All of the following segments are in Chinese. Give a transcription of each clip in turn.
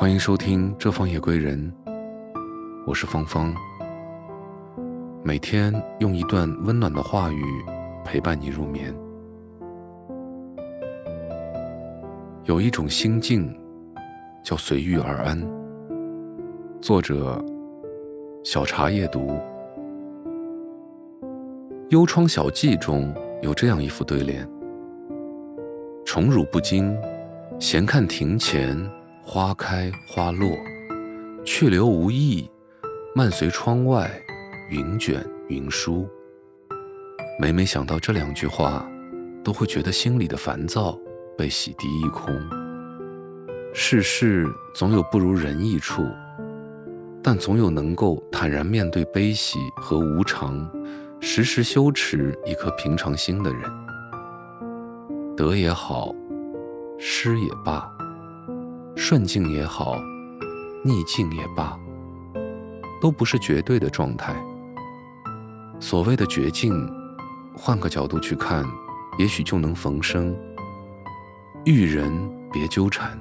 欢迎收听《这方夜归人》，我是芳芳。每天用一段温暖的话语陪伴你入眠。有一种心境叫随遇而安。作者：小茶夜读。《幽窗小记》中有这样一副对联：“宠辱不惊，闲看庭前。”花开花落，去留无意；漫随窗外，云卷云舒。每每想到这两句话，都会觉得心里的烦躁被洗涤一空。世事总有不如人意处，但总有能够坦然面对悲喜和无常，时时修持一颗平常心的人。得也好，失也罢。顺境也好，逆境也罢，都不是绝对的状态。所谓的绝境，换个角度去看，也许就能逢生。遇人别纠缠，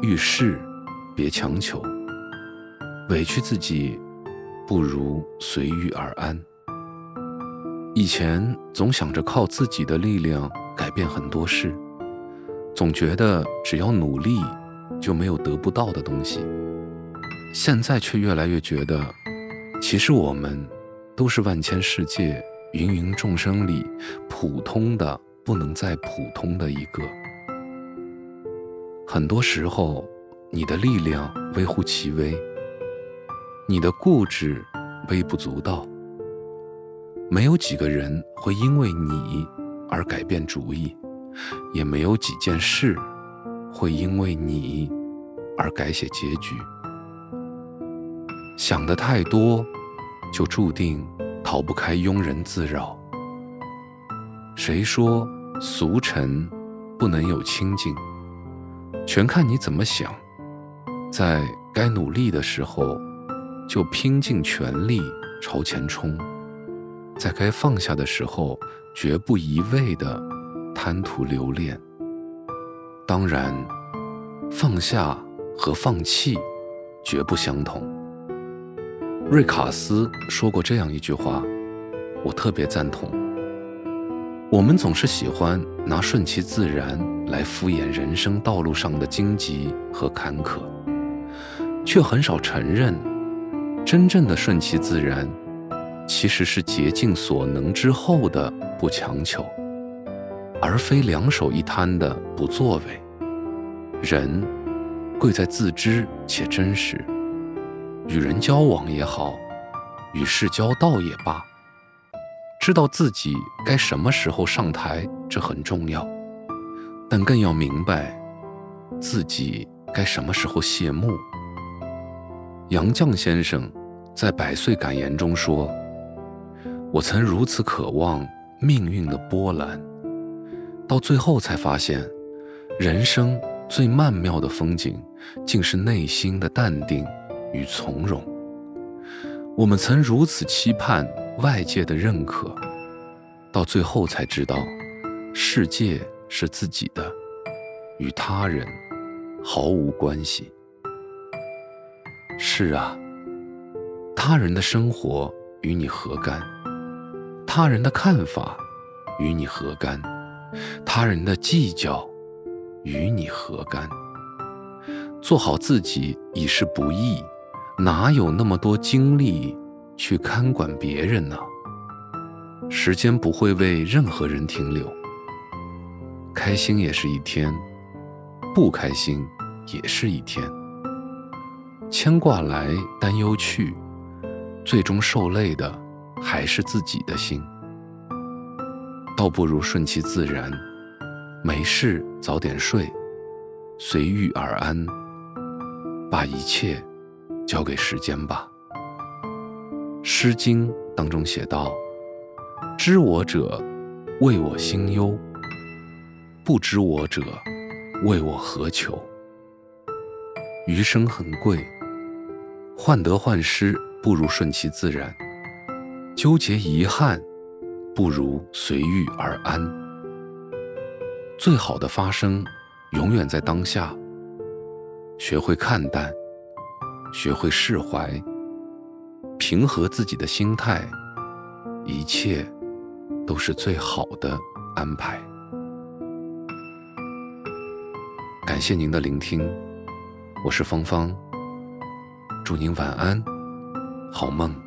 遇事别强求，委屈自己，不如随遇而安。以前总想着靠自己的力量改变很多事，总觉得只要努力。就没有得不到的东西。现在却越来越觉得，其实我们都是万千世界芸芸众生里普通的不能再普通的一个。很多时候，你的力量微乎其微，你的固执微不足道。没有几个人会因为你而改变主意，也没有几件事。会因为你而改写结局。想的太多，就注定逃不开庸人自扰。谁说俗尘不能有清净？全看你怎么想。在该努力的时候，就拼尽全力朝前冲；在该放下的时候，绝不一味的贪图留恋。当然，放下和放弃绝不相同。瑞卡斯说过这样一句话，我特别赞同。我们总是喜欢拿顺其自然来敷衍人生道路上的荆棘和坎坷，却很少承认，真正的顺其自然，其实是竭尽所能之后的不强求。而非两手一摊的不作为。人贵在自知且真实，与人交往也好，与世交道也罢，知道自己该什么时候上台，这很重要，但更要明白自己该什么时候谢幕。杨绛先生在《百岁感言》中说：“我曾如此渴望命运的波澜。”到最后才发现，人生最曼妙的风景，竟是内心的淡定与从容。我们曾如此期盼外界的认可，到最后才知道，世界是自己的，与他人毫无关系。是啊，他人的生活与你何干？他人的看法与你何干？他人的计较，与你何干？做好自己已是不易，哪有那么多精力去看管别人呢？时间不会为任何人停留，开心也是一天，不开心也是一天。牵挂来，担忧去，最终受累的还是自己的心。倒不如顺其自然，没事早点睡，随遇而安，把一切交给时间吧。《诗经》当中写道：“知我者，谓我心忧；不知我者，谓我何求。”余生很贵，患得患失不如顺其自然，纠结遗憾。不如随遇而安。最好的发生，永远在当下。学会看淡，学会释怀，平和自己的心态，一切都是最好的安排。感谢您的聆听，我是芳芳，祝您晚安，好梦。